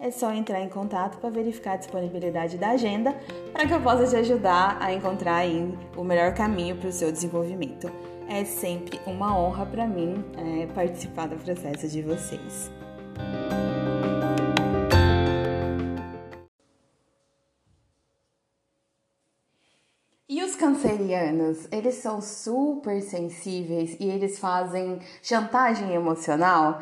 é só entrar em contato para verificar a disponibilidade da agenda para que eu possa te ajudar a encontrar o melhor caminho para o seu desenvolvimento. É sempre uma honra para mim é, participar do processo de vocês. E os cancerianos, eles são super sensíveis e eles fazem chantagem emocional?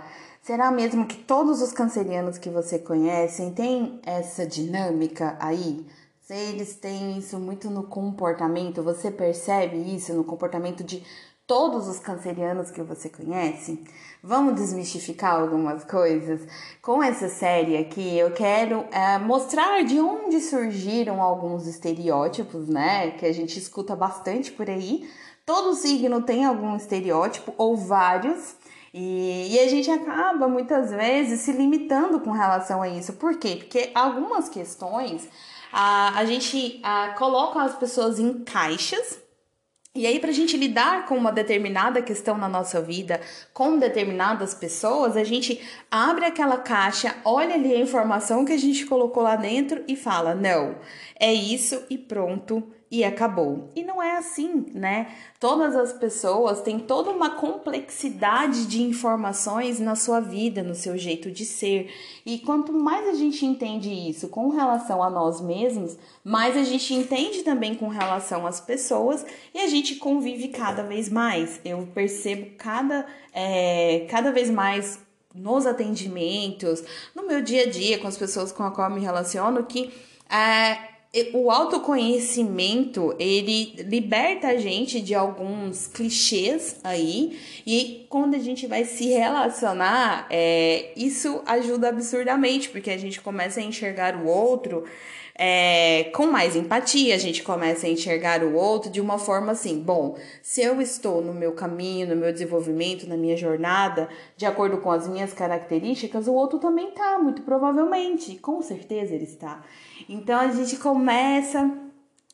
Será mesmo que todos os cancerianos que você conhece têm essa dinâmica aí? Se eles têm isso muito no comportamento, você percebe isso no comportamento de todos os cancerianos que você conhece? Vamos desmistificar algumas coisas? Com essa série aqui, eu quero é, mostrar de onde surgiram alguns estereótipos, né? Que a gente escuta bastante por aí. Todo signo tem algum estereótipo ou vários. E, e, a gente acaba muitas vezes se limitando com relação a isso. Por quê? Porque algumas questões a, a gente a, coloca as pessoas em caixas. E aí, para a gente lidar com uma determinada questão na nossa vida, com determinadas pessoas, a gente abre aquela caixa, olha ali a informação que a gente colocou lá dentro e fala: não, é isso e pronto e acabou. E não é assim, né? Todas as pessoas têm toda uma complexidade de informações na sua vida, no seu jeito de ser. E quanto mais a gente entende isso com relação a nós mesmos, mais a gente entende também com relação às pessoas e a gente convive cada vez mais. Eu percebo cada, é, cada vez mais nos atendimentos, no meu dia a dia, com as pessoas com as quais eu me relaciono, que é, o autoconhecimento ele liberta a gente de alguns clichês aí e quando a gente vai se relacionar é, isso ajuda absurdamente porque a gente começa a enxergar o outro é, com mais empatia, a gente começa a enxergar o outro de uma forma assim: bom, se eu estou no meu caminho, no meu desenvolvimento, na minha jornada, de acordo com as minhas características, o outro também tá, muito provavelmente, com certeza ele está. Então a gente começa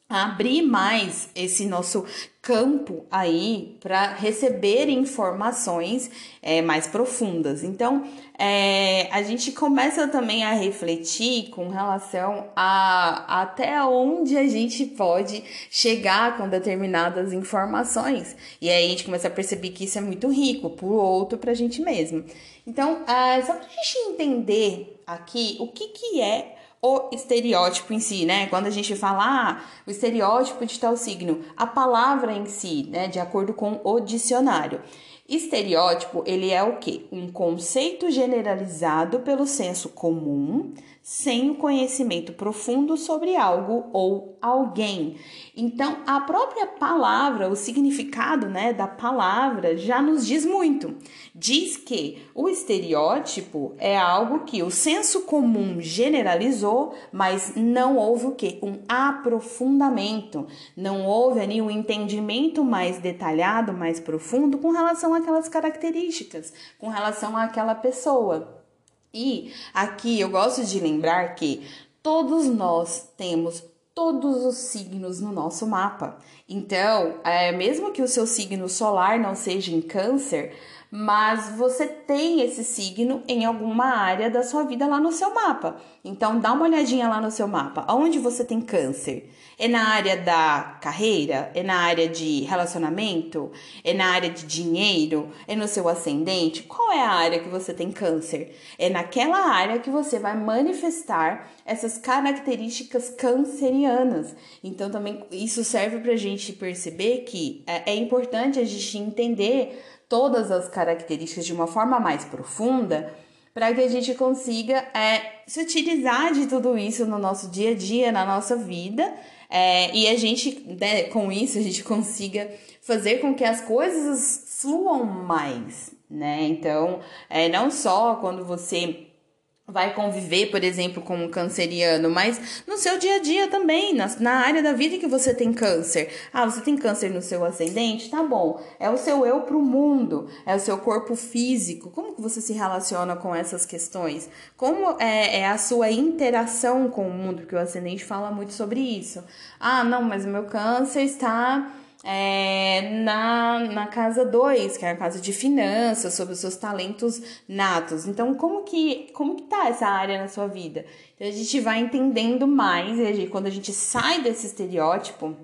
abrir mais esse nosso campo aí para receber informações é, mais profundas. Então, é, a gente começa também a refletir com relação a até onde a gente pode chegar com determinadas informações. E aí a gente começa a perceber que isso é muito rico para o outro, para a gente mesmo. Então, é, só para a gente entender aqui o que, que é o estereótipo em si, né? Quando a gente fala ah, o estereótipo de tal signo, a palavra em si, né, de acordo com o dicionário. Estereótipo, ele é o quê? Um conceito generalizado pelo senso comum, sem o conhecimento profundo sobre algo ou alguém. Então, a própria palavra, o significado, né, da palavra já nos diz muito. Diz que o estereótipo é algo que o senso comum generalizou, mas não houve o que? Um aprofundamento. Não houve ali um entendimento mais detalhado, mais profundo com relação àquelas características, com relação àquela pessoa. E aqui eu gosto de lembrar que todos nós temos todos os signos no nosso mapa. Então, é, mesmo que o seu signo solar não seja em câncer, mas você tem esse signo em alguma área da sua vida lá no seu mapa. Então dá uma olhadinha lá no seu mapa. Onde você tem câncer? É na área da carreira? É na área de relacionamento? É na área de dinheiro? É no seu ascendente? Qual é a área que você tem câncer? É naquela área que você vai manifestar essas características cancerianas. Então também isso serve para a gente perceber que é, é importante a gente entender todas as características de uma forma mais profunda para que a gente consiga é, se utilizar de tudo isso no nosso dia a dia, na nossa vida, é, e a gente, né, com isso, a gente consiga fazer com que as coisas fluam mais, né? Então, é, não só quando você vai conviver, por exemplo, com um canceriano, mas no seu dia a dia também, na, na área da vida que você tem câncer. Ah, você tem câncer no seu ascendente? Tá bom. É o seu eu pro mundo, é o seu corpo físico. Como que você se relaciona com essas questões? Como é, é a sua interação com o mundo? Porque o ascendente fala muito sobre isso. Ah, não, mas o meu câncer está é, na, na casa 2, que é a casa de finanças, sobre os seus talentos natos. Então, como que, como que tá essa área na sua vida? Então, a gente vai entendendo mais, e quando a gente sai desse estereótipo,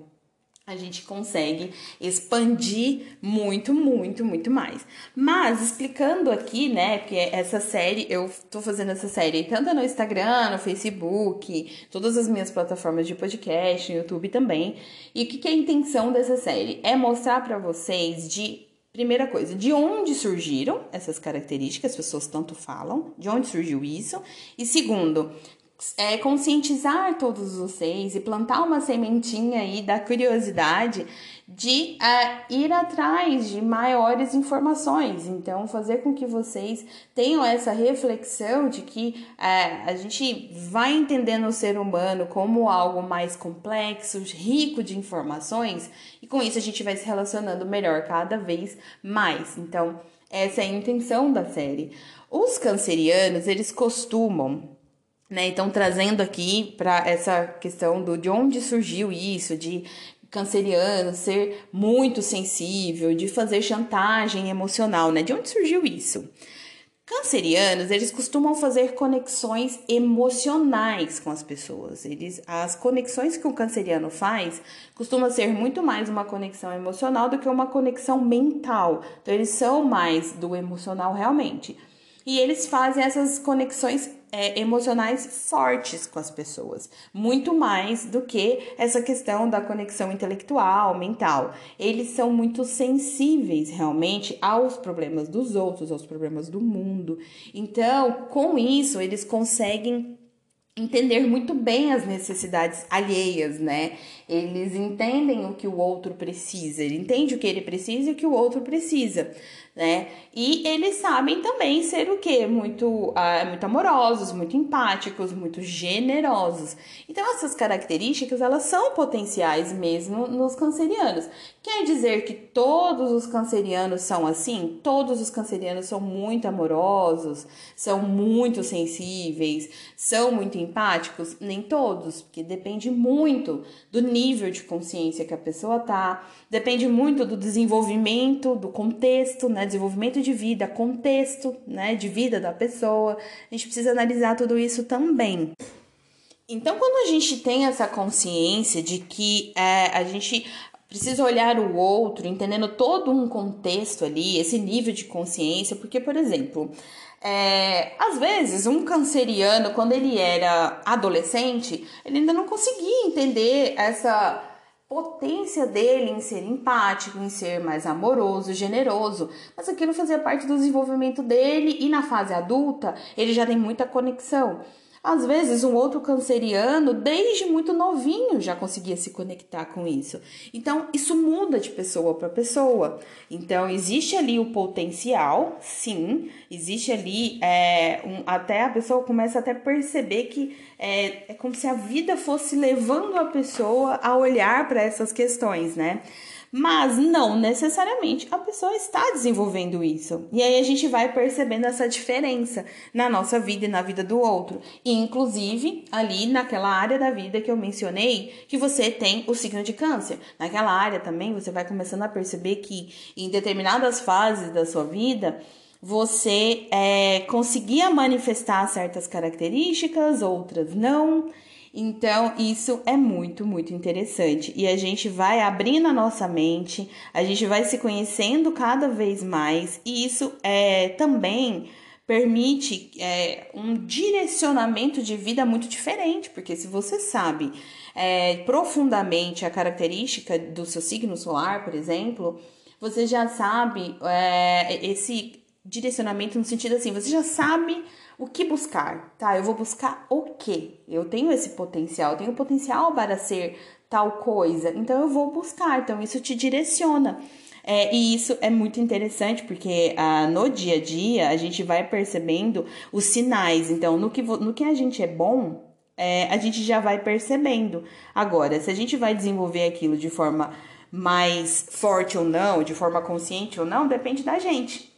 a gente consegue expandir muito, muito, muito mais. Mas explicando aqui, né, porque essa série, eu tô fazendo essa série tanto no Instagram, no Facebook, todas as minhas plataformas de podcast, no YouTube também. E o que, que é a intenção dessa série? É mostrar para vocês de Primeira coisa, de onde surgiram essas características, as pessoas tanto falam, de onde surgiu isso. E segundo, é, conscientizar todos vocês e plantar uma sementinha aí da curiosidade de é, ir atrás de maiores informações. Então, fazer com que vocês tenham essa reflexão de que é, a gente vai entendendo o ser humano como algo mais complexo, rico de informações, e com isso a gente vai se relacionando melhor cada vez mais. Então, essa é a intenção da série. Os cancerianos, eles costumam né? Então, trazendo aqui para essa questão do de onde surgiu isso, de canceriano ser muito sensível, de fazer chantagem emocional, né? De onde surgiu isso? Cancerianos, eles costumam fazer conexões emocionais com as pessoas. Eles, as conexões que o canceriano faz costuma ser muito mais uma conexão emocional do que uma conexão mental. Então, eles são mais do emocional realmente. E eles fazem essas conexões é, emocionais fortes com as pessoas, muito mais do que essa questão da conexão intelectual, mental. Eles são muito sensíveis realmente aos problemas dos outros, aos problemas do mundo. Então, com isso, eles conseguem entender muito bem as necessidades alheias, né? Eles entendem o que o outro precisa, ele entende o que ele precisa e o que o outro precisa né? E eles sabem também ser o quê? Muito, uh, muito amorosos, muito empáticos, muito generosos. Então, essas características, elas são potenciais mesmo nos cancerianos. Quer dizer que todos os cancerianos são assim? Todos os cancerianos são muito amorosos, são muito sensíveis, são muito empáticos? Nem todos, porque depende muito do nível de consciência que a pessoa tá, depende muito do desenvolvimento, do contexto, né? Desenvolvimento de vida, contexto, né? De vida da pessoa. A gente precisa analisar tudo isso também. Então, quando a gente tem essa consciência de que é, a gente precisa olhar o outro, entendendo todo um contexto ali, esse nível de consciência, porque, por exemplo, é, às vezes um canceriano, quando ele era adolescente, ele ainda não conseguia entender essa potência dele em ser empático, em ser mais amoroso, generoso, mas aquilo fazia parte do desenvolvimento dele e na fase adulta ele já tem muita conexão. Às vezes, um outro canceriano, desde muito novinho, já conseguia se conectar com isso. Então, isso muda de pessoa para pessoa. Então, existe ali o potencial, sim, existe ali, é, um, até a pessoa começa até a perceber que é, é como se a vida fosse levando a pessoa a olhar para essas questões, né? Mas não necessariamente a pessoa está desenvolvendo isso. E aí a gente vai percebendo essa diferença na nossa vida e na vida do outro. E inclusive ali naquela área da vida que eu mencionei, que você tem o signo de câncer. Naquela área também você vai começando a perceber que em determinadas fases da sua vida você é, conseguia manifestar certas características, outras não. Então, isso é muito, muito interessante. E a gente vai abrindo a nossa mente, a gente vai se conhecendo cada vez mais, e isso é também permite é, um direcionamento de vida muito diferente, porque se você sabe é, profundamente a característica do seu signo solar, por exemplo, você já sabe é, esse direcionamento no sentido assim, você já sabe o que buscar, tá? Eu vou buscar o quê? Eu tenho esse potencial, eu tenho potencial para ser tal coisa, então eu vou buscar, então isso te direciona. É, e isso é muito interessante porque ah, no dia a dia a gente vai percebendo os sinais. Então, no que, no que a gente é bom, é, a gente já vai percebendo. Agora, se a gente vai desenvolver aquilo de forma mais forte ou não, de forma consciente ou não, depende da gente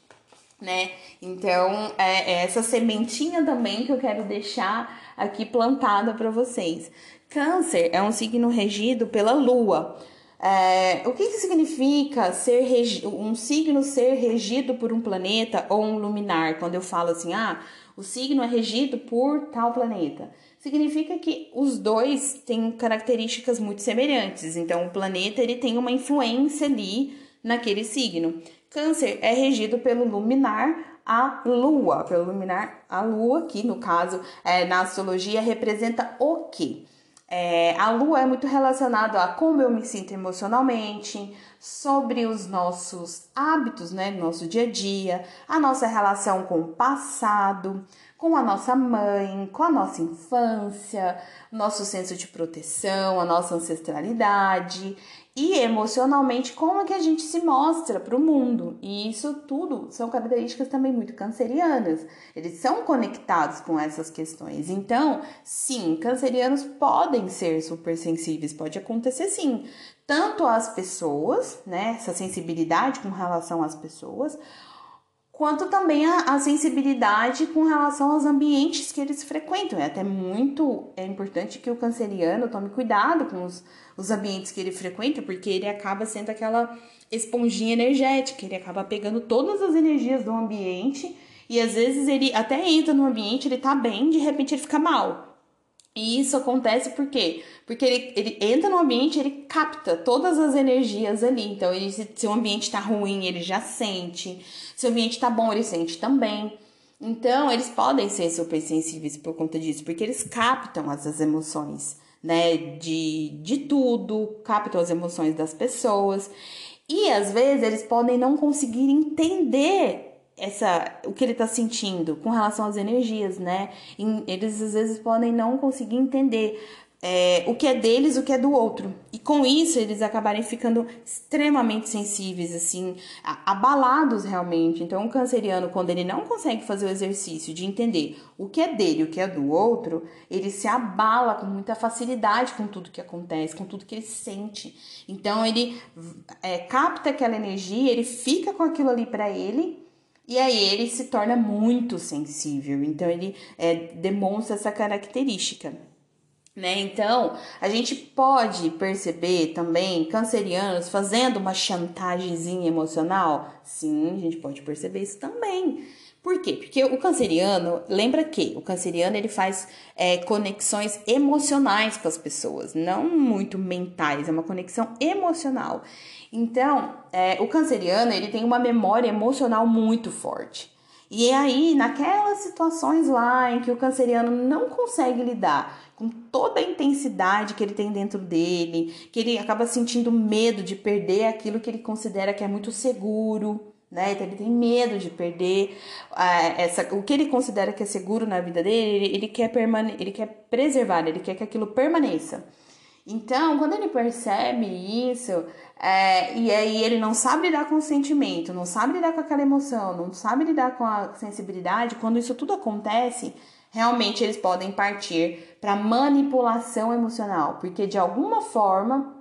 né? Então, é, é essa sementinha também que eu quero deixar aqui plantada para vocês. Câncer é um signo regido pela Lua. É, o que, que significa ser um signo ser regido por um planeta ou um luminar? Quando eu falo assim, ah, o signo é regido por tal planeta. Significa que os dois têm características muito semelhantes. Então, o planeta ele tem uma influência ali naquele signo. Câncer é regido pelo luminar a lua, pelo luminar a lua, que no caso é, na astrologia representa o que? É, a lua é muito relacionada a como eu me sinto emocionalmente, sobre os nossos hábitos, né, nosso dia a dia, a nossa relação com o passado, com a nossa mãe, com a nossa infância, nosso senso de proteção, a nossa ancestralidade e emocionalmente como é que a gente se mostra para o mundo. E isso tudo são características também muito cancerianas. Eles são conectados com essas questões. Então, sim, cancerianos podem ser supersensíveis, pode acontecer sim. Tanto as pessoas, né, essa sensibilidade com relação às pessoas, quanto também a, a, sensibilidade com relação aos ambientes que eles frequentam. É até muito é importante que o canceriano tome cuidado com os, os ambientes que ele frequenta, porque ele acaba sendo aquela esponjinha energética, ele acaba pegando todas as energias do ambiente e às vezes ele até entra no ambiente, ele tá bem, de repente ele fica mal. E isso acontece por quê? Porque ele, ele entra no ambiente, ele capta todas as energias ali. Então, ele, se, se o ambiente tá ruim, ele já sente. Se o ambiente tá bom, ele sente também. Então, eles podem ser super sensíveis por conta disso, porque eles captam as emoções, né? De, de tudo, captam as emoções das pessoas. E às vezes eles podem não conseguir entender essa o que ele está sentindo com relação às energias, né? Eles às vezes podem não conseguir entender é, o que é deles, o que é do outro. E com isso eles acabarem ficando extremamente sensíveis, assim, abalados realmente. Então, o canceriano, quando ele não consegue fazer o exercício de entender o que é dele, o que é do outro, ele se abala com muita facilidade com tudo que acontece, com tudo que ele sente. Então, ele é, capta aquela energia, ele fica com aquilo ali para ele e aí ele se torna muito sensível, então ele é, demonstra essa característica. Né? Então, a gente pode perceber também cancerianos fazendo uma chantagemzinha emocional? Sim, a gente pode perceber isso também. Por quê? Porque o canceriano, lembra que o canceriano ele faz é, conexões emocionais com as pessoas, não muito mentais, é uma conexão emocional. Então, é, o canceriano ele tem uma memória emocional muito forte. E é aí, naquelas situações lá em que o canceriano não consegue lidar com toda a intensidade que ele tem dentro dele, que ele acaba sentindo medo de perder aquilo que ele considera que é muito seguro, né? Então ele tem medo de perder uh, essa, o que ele considera que é seguro na vida dele, ele, ele quer permane ele quer preservar, ele quer que aquilo permaneça. Então, quando ele percebe isso, é, e aí ele não sabe lidar com o sentimento, não sabe lidar com aquela emoção, não sabe lidar com a sensibilidade, quando isso tudo acontece, realmente eles podem partir para manipulação emocional, porque de alguma forma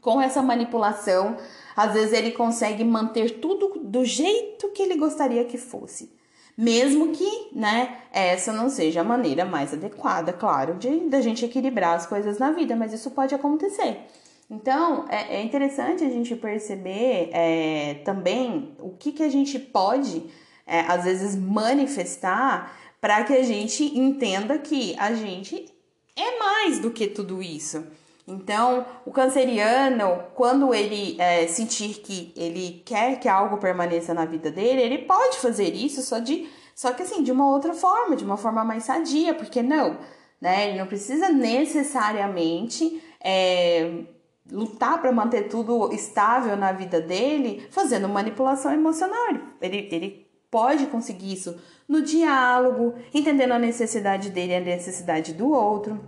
Com essa manipulação, às vezes ele consegue manter tudo do jeito que ele gostaria que fosse. Mesmo que, né, essa não seja a maneira mais adequada, claro, de da gente equilibrar as coisas na vida, mas isso pode acontecer. Então, é, é interessante a gente perceber é, também o que, que a gente pode, é, às vezes, manifestar para que a gente entenda que a gente é mais do que tudo isso. Então, o canceriano, quando ele é, sentir que ele quer que algo permaneça na vida dele, ele pode fazer isso só de, só que assim, de uma outra forma, de uma forma mais sadia, porque não, né? Ele não precisa necessariamente é, lutar para manter tudo estável na vida dele, fazendo manipulação emocional. Ele, ele pode conseguir isso no diálogo, entendendo a necessidade dele e a necessidade do outro.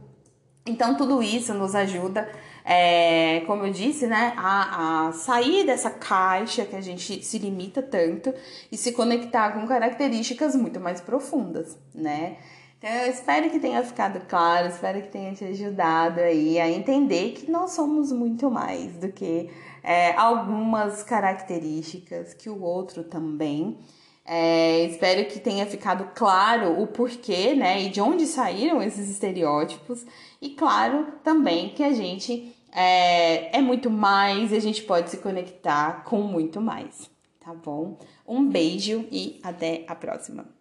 Então, tudo isso nos ajuda, é, como eu disse, né, a, a sair dessa caixa que a gente se limita tanto e se conectar com características muito mais profundas, né? Então, eu espero que tenha ficado claro, espero que tenha te ajudado aí a entender que nós somos muito mais do que é, algumas características que o outro também. É, espero que tenha ficado claro o porquê, né, e de onde saíram esses estereótipos. E claro, também que a gente é, é muito mais e a gente pode se conectar com muito mais, tá bom? Um beijo e até a próxima.